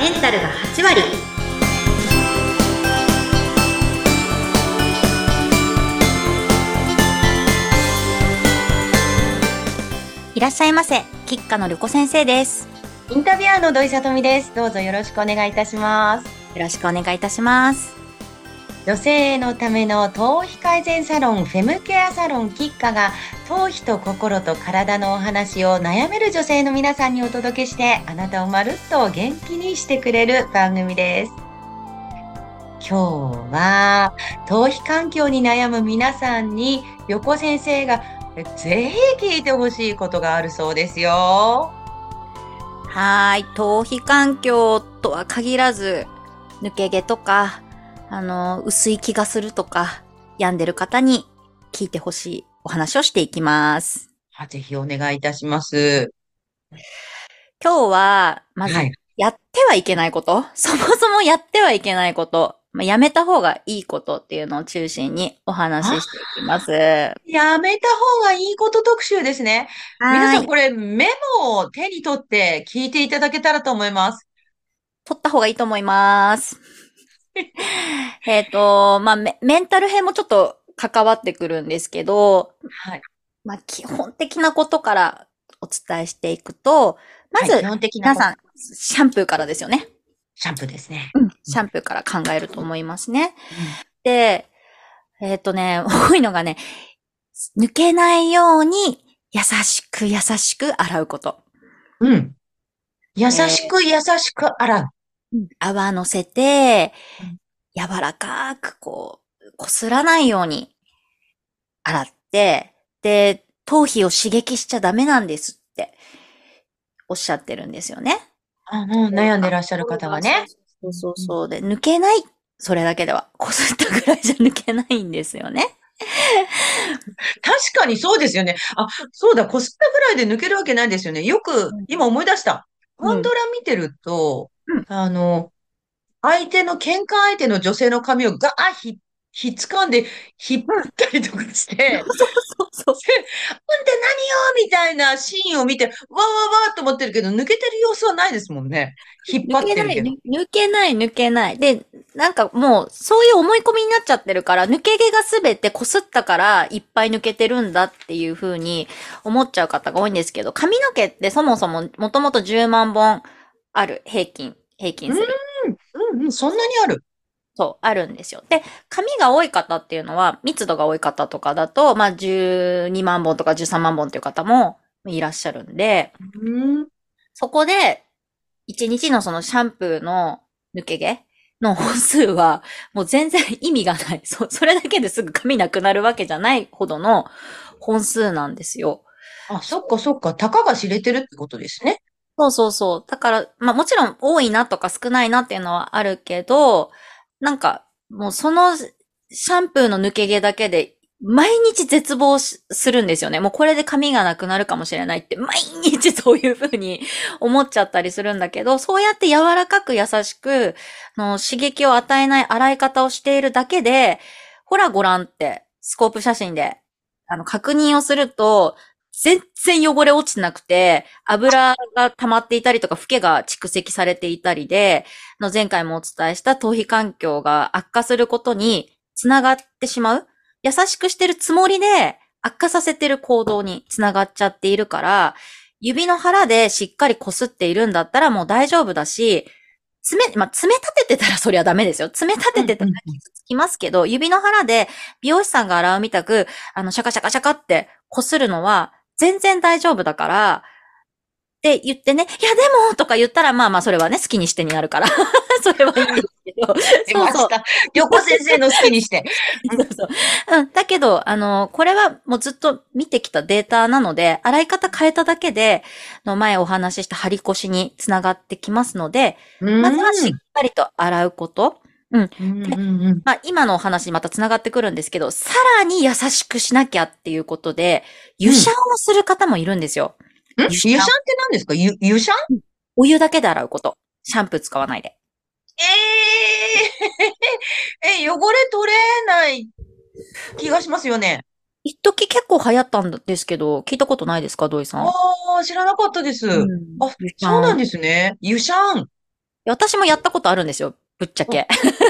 メンタルが8割いらっしゃいませ吉花のりこ先生ですインタビュアーの土井さとみです。どうぞよろしくお願いいたします。よろしくお願いいたします女性のための頭皮改善サロン、フェムケアサロンキッカが頭皮と心と体のお話を悩める女性の皆さんにお届けして、あなたをまるっと元気にしてくれる番組です。今日は頭皮環境に悩む皆さんに横先生がぜひ聞いてほしいことがあるそうですよ。はい頭皮環境とは限らず抜け毛とかあの薄い気がするとか病んでる方に聞いてほしいお話をしていきますあぜひお願いいたします。今日はまずはい。やってはいけないこと、そもそもやってはいけないこと、まあ、やめた方がいいことっていうのを中心にお話ししていきます。やめた方がいいこと特集ですね。皆はい。さんこれメモを手に取って聞いていただけたらと思います。取った方がいいと思います。えっと、まあメ、メンタル編もちょっと関わってくるんですけど、はい。まあ、基本的なことからお伝えしていくと、まず、はい基本的な皆さん、シャンプーからですよね。シャンプーですね。うん。シャンプーから考えると思いますね。で、えっ、とね、多いのがね、抜けないように優しく優しく洗うこと。うん。うん。優しく優しく洗う。泡乗せてうん、柔らかくこう、こすらないように洗って、で、頭皮を刺激しちゃダメなんですっておっしゃってるんですよね。あの、悩んでらっしゃる方はね。そうそうそう。で、抜けない。それだけでは。こすったぐらいじゃ抜けないんですよね。確かにそうですよね。あ、そうだ、こすったぐらいで抜けるわけないですよね。よくうん、今思い出した。うんゴンドラ見てるとうん、あの、相手の、喧嘩相手の女性の髪をガーッひ、ひっつかんで、引っ張ったりとかして、そうそう。ほんで何よみたいなシーンを見て、わーわーわーと思ってるけど、抜けてる様子はないですもんね。引っ張ってるけど。抜抜けない、抜けない。で、なんかもう、そういう思い込みになっちゃってるから、抜け毛がすべて擦ったから、いっぱい抜けてるんだっていう風に思っちゃう方が多いんですけど、髪の毛ってそもそも、もともと10万本ある、平均、平均する。うんうん、そんなにある。そう、あるんですよ。で、髪が多い方っていうのは、密度が多い方とかだと、まあ、12万本とか13万本っていう方もいらっしゃるんで、うん。そこで、1日のそのシャンプーの抜け毛の本数は、もう全然意味がない。そ、それだけですぐ髪なくなるわけじゃないほどの本数なんですよ。あ、そっかそっか。たかが知れてるってことですね。そうそうそう。だから、まあもちろん多いなとか少ないなっていうのはあるけど、なんか、もうそのシャンプーの抜け毛だけで、毎日絶望するんですよね。もうこれで髪がなくなるかもしれないって、毎日そういう風に思っちゃったりするんだけど、そうやって柔らかく優しく、の刺激を与えない洗い方をしているだけで、ほらご覧って、スコープ写真で、あの、確認をすると、全然汚れ落ちなくて、油が溜まっていたりとか、フケが蓄積されていたりで、の前回もお伝えした頭皮環境が悪化することにつながってしまう。優しくしてるつもりで悪化させてる行動につながっちゃっているから、指の腹でしっかり擦っているんだったらもう大丈夫だし、爪、まあ、爪立ててたらそりゃダメですよ。爪立ててたら傷つきますけど、指の腹で美容師さんが洗うみたく、あの、シャカシャカシャカって擦るのは全然大丈夫だから、って言ってね、いやでもとか言ったら、まあまあそれはね、好きにしてになるから。それはいいんですけど。そうそう。横先生の好きにして。そうそう。うん。だけど、あの、これはもうずっと見てきたデータなので、洗い方変えただけで、あの前お話しした張り腰につながってきますので、まずはしっかりと洗うこと。うんうんうんまあ、今のお話にまたつながってくるんですけど、さらに優しくしなきゃっていうことで、湯シャンをする方もいるんですよ。ん？湯シャンって何ですか？湯、湯シャンお湯だけで洗うこと。シャンプー使わないで。ええ え、汚れ取れない気がしますよね。一時結構流行ったんですけど、聞いたことないですか、土井さん。ああ、知らなかったです。うんあ、そうなんですね。湯シャン。私もやったことあるんですよ。ぶっちゃけ。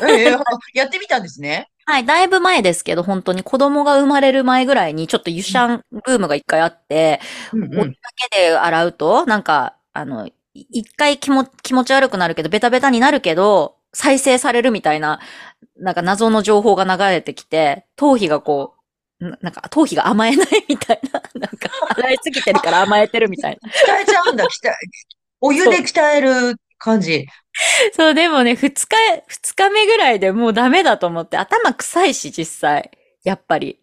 ええあ やってみたんですね。はい、だいぶ前ですけど、本当に子供が生まれる前ぐらいにちょっと湯シャンブームが一回あって、うんお湯だけで洗うと、なんか、あの、い一回気も気持ち悪くなるけど、ベタベタになるけど、再生されるみたいな、なんか謎の情報が流れてきて、頭皮がこう、ななんか頭皮が甘えないみたいな、なんか洗いすぎてるから甘えてるみたいな。鍛えちゃうんだ、鍛え、お湯で鍛える感じ。そう、でもね、二日、二日目ぐらいでもうダメだと思って、頭臭いし、実際。やっぱり。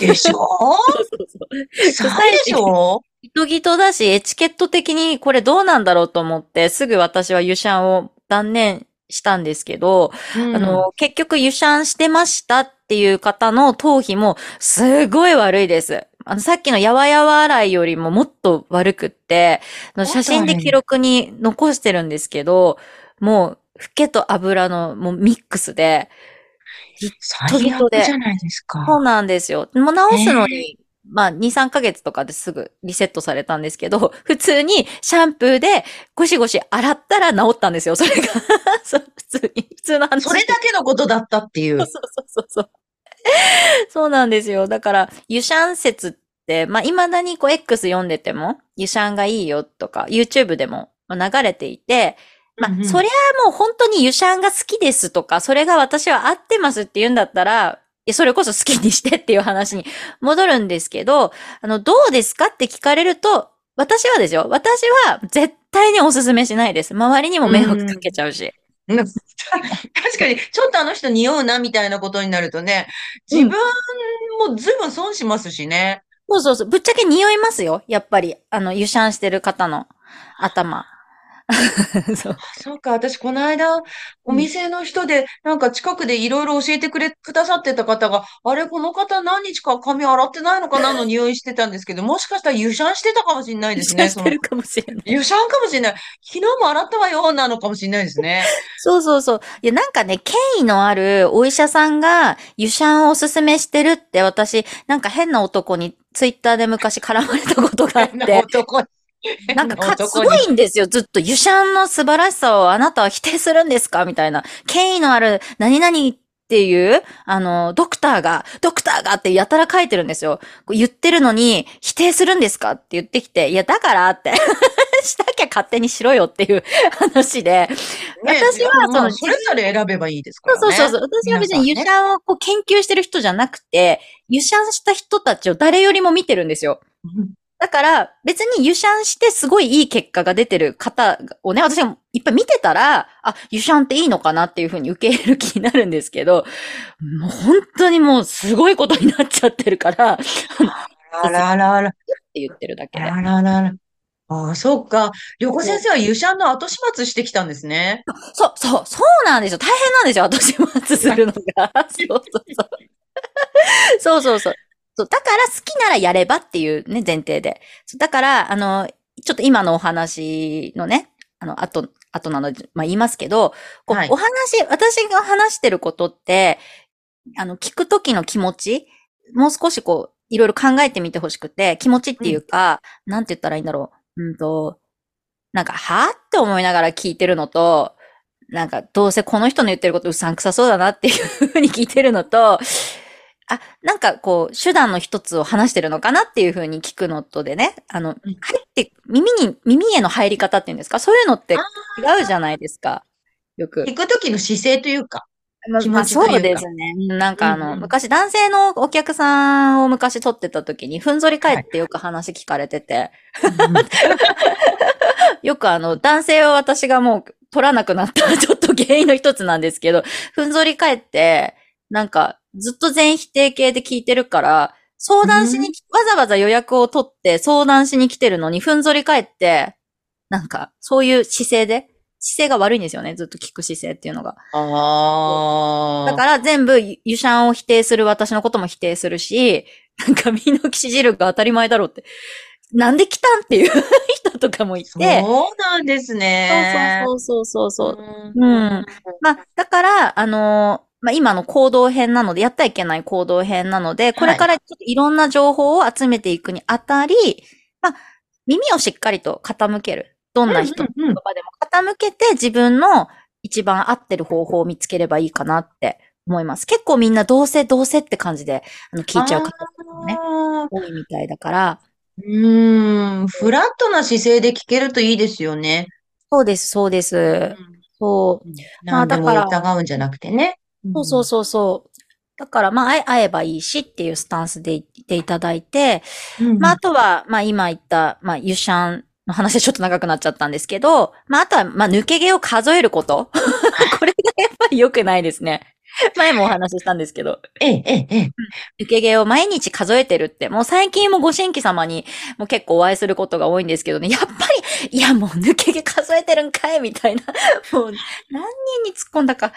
でしょ？そうそうそう。臭いでしょ？ギトギトだし、エチケット的にこれどうなんだろうと思って、すぐ私は湯シャンを断念したんですけど、ああの、結局湯シャンしてましたっていう方の頭皮もすごい悪いです。あの、さっきのやわやわ洗いよりももっと悪くって、写真で記録に残してるんですけど、もう、フケと油のもうミックスで、最悪じゃないですか。そうなんですよ。もう直すのに、まあ、2、3ヶ月とかですぐリセットされたんですけど、普通にシャンプーでゴシゴシ洗ったら治ったんですよ、それが。そう普通に、普通の話。それだけのことだったっていうそう。そうそうそう。そうなんですよ。だから、ユシャン説って、まあ、未だにこう X 読んでても、ユシャンがいいよとか、YouTube でもまあ流れていて、まあうんう、んそりゃもう本当にユシャンが好きですとか、それが私は合ってますって言うんだったら、それこそ好きにしてっていう話に 戻るんですけど、あの、どうですかって聞かれると、私はですよ。私は絶対にお勧めしないです。周りにも迷惑かけちゃうし。うん 確かに、ちょっとあの人匂うなみたいなことになるとね、自分もずいぶん損しますしね。そうそうそう。ぶっちゃけ匂いますよ。やっぱり。あの、湯シャンしてる方の頭。そう。そうか、私この間、お店の人で、なんか近くでいろいろ教えてくれ、くださってた方が、あれ、この方何日か髪洗ってないのかな？の匂いしてたんですけど、もしかしたら湯シャンしてたかもしれないですね。そのしてるかもしれない。湯シャンかもしれない。昨日も洗ったわよ、なのかもしれないですね。そうそうそう。いや、なんかね、権威のあるお医者さんが、湯シャンをおすすめしてるって、私、なんか変な男にツイッターで昔絡まれたことがあっ変なて、男に。なんかか、すごいんですよ。ずっと、湯シャンの素晴らしさをあなたは否定するんですか？みたいな。権威のある何々っていう、あの、ドクターが、ドクターがってやたら書いてるんですよ。こう言ってるのに、否定するんですか？って言ってきて、いや、だからって、したきゃ勝手にしろよっていう 話で、ね私はそのまあそれぞれ選べばいいですからね。そうそうそうそう。私は別に湯シ皆ャンをこう研究してる人じゃなくて、湯シャンした人たちを誰よりも見てるんですよ。うんだから、別に湯シャンしてすごいいい結果が出てる方をね、私もいっぱい見てたら、あ、湯シャンっていいのかなっていうふうに受け入れる気になるんですけど、もう本当にもうすごいことになっちゃってるから、ってあらあらあら。言ってるだけで。あらあらあら。ああ、そうか。横先生は湯シャンの後始末してきたんですね。そう、そう、そうなんですよ。大変なんですよ。後始末するのが。そうそうそう。そうそうそう。そう、だから好きならやればっていうね、前提で。そうだから、あの、ちょっと今のお話のね、あの、後、後なので、まあ言いますけど、こうはいお話、私が話してることって、あの、聞くときの気持ち、もう少しこう、いろいろ考えてみてほしくて、気持ちっていうか、なんて言ったらいいんだろう。うんと、なんか、はって思いながら聞いてるのと、なんか、どうせこの人の言ってることうさんくさそうだなっていうふうに聞いてるのと、あ、なんかこう、手段の一つを話してるのかなっていうふうに聞くのとでね、あの、入って、耳に、耳への入り方っていうんですか？そういうのって違うじゃないですか？よく。行くときの姿勢というか。まあそうですね。なんかあの、うんうん昔男性のお客さんを昔撮ってた時に、ふんぞり返ってよく話聞かれてて、よくあの、男性を私がもう取らなくなったちょっと原因の一つなんですけど、ふんぞり返って、なんかずっと全否定形で聞いてるから、相談しにき、わざわざ予約を取って相談しに来てるのに、ふんぞり返って、なんか、そういう姿勢で、姿勢が悪いんですよね。ずっと聞く姿勢っていうのが。ああ。だから全部、ユシャンを否定する私のことも否定するし、なんか身の騎士汁が当たり前だろうって。なんで来たんっていう 人とかもいて。そうなんですね。そうそうそうそうそう。うんうんまあ、だから、あのーまあ、今の行動編なので、やったらいけない行動編なので、これからちょっといろんな情報を集めていくにあたり、まあ、耳をしっかりと傾ける。どんな人のうんうんうん言葉でも傾けて自分の一番合ってる方法を見つければいいかなって思います。結構みんなどうせどうせって感じであの聞いちゃう方ねあー多いみたいだから、うーん、フラットな姿勢で聞けるといいですよね。そうです、そうです。そう。まあ何でもだから疑うんじゃなくてね。そうそうそうそう。だから、まあ、会え会えばいいしっていうスタンスでいていただいて、うん。まあ、あとは、まあ、今言った、まあ、ユシャンの話でちょっと長くなっちゃったんですけど、まあ、あとは、まあ、抜け毛を数えること。これがやっぱり良くないですね。前もお話ししたんですけど、ええ、ええ、ええ。抜け毛を毎日数えてるって、もう最近もご新規様にもう結構お会いすることが多いんですけどね、やっぱり、いやもう抜け毛数えてるんかいみたいな、もう何人に突っ込んだか。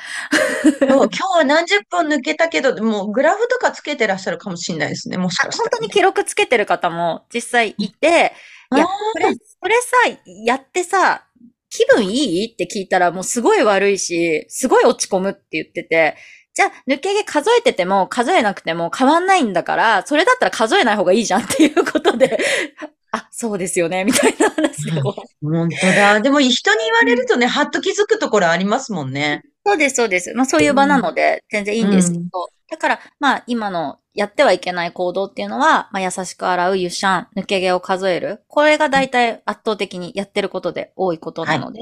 今日は何十分抜けたけど、もうグラフとかつけてらっしゃるかもしれないですね。もしあかしたらね。本当に記録つけてる方も実際いて、いや、これ、これさ、やってさ、気分いい？って聞いたらもうすごい悪いし、すごい落ち込むって言ってて、じゃあ、抜け毛数えてても数えなくても変わんないんだから、それだったら数えない方がいいじゃんっていうことで、あ、そうですよね、みたいな話で終わる本当だ。でも人に言われるとね、はっと気づくところありますもんね。そうです、そうです。まあそういう場なので、全然いいんですけど、うんだから、まあ今のやってはいけない行動っていうのは、まあ優しく洗う、湯シャン、抜け毛を数える。これが大体圧倒的にやってることで多いことなので、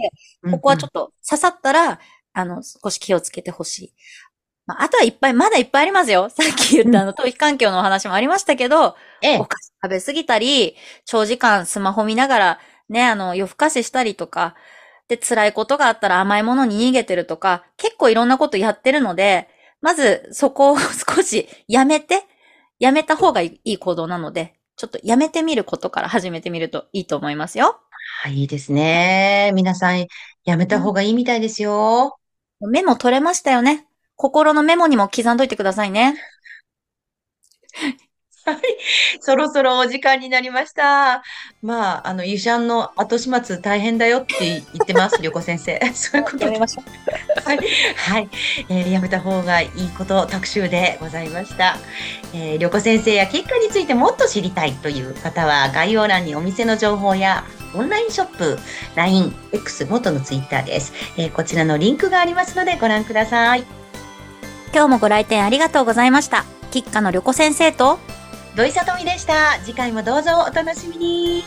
ここはちょっと刺さったら、あの、少し気をつけてほしい。まあ、あとはいっぱい、まだいっぱいありますよ。さっき言ったあの、頭皮環境のお話もありましたけど、ええお菓子食べ過ぎたり、長時間スマホ見ながら、ね、あの、夜更かししたりとか、で、辛いことがあったら甘いものに逃げてるとか、結構いろんなことやってるので、まずそこを少しやめて、やめた方がいい行動なので、ちょっとやめてみることから始めてみるといいと思いますよ。はい、いいですね。皆さん、やめた方がいいみたいですよ。メモ取れましたよね。心のメモにも刻んどいてくださいね。はい。そろそろお時間になりました。まあ、あの、ゆしゃんの後始末大変だよって言ってます、りょこ先生。そういうことでやめましょう。はい。はい。えーやめた方がいいこと特集でございました。えー、りょこ先生や結果についてもっと知りたいという方は、概要欄にお店の情報や、オンラインショップ、LINE、X、元の Twitter です、えーこちらのリンクがありますのでご覧ください。今日もご来店ありがとうございました。吉花の旅子先生と、土井さとみでした。次回もどうぞお楽しみに。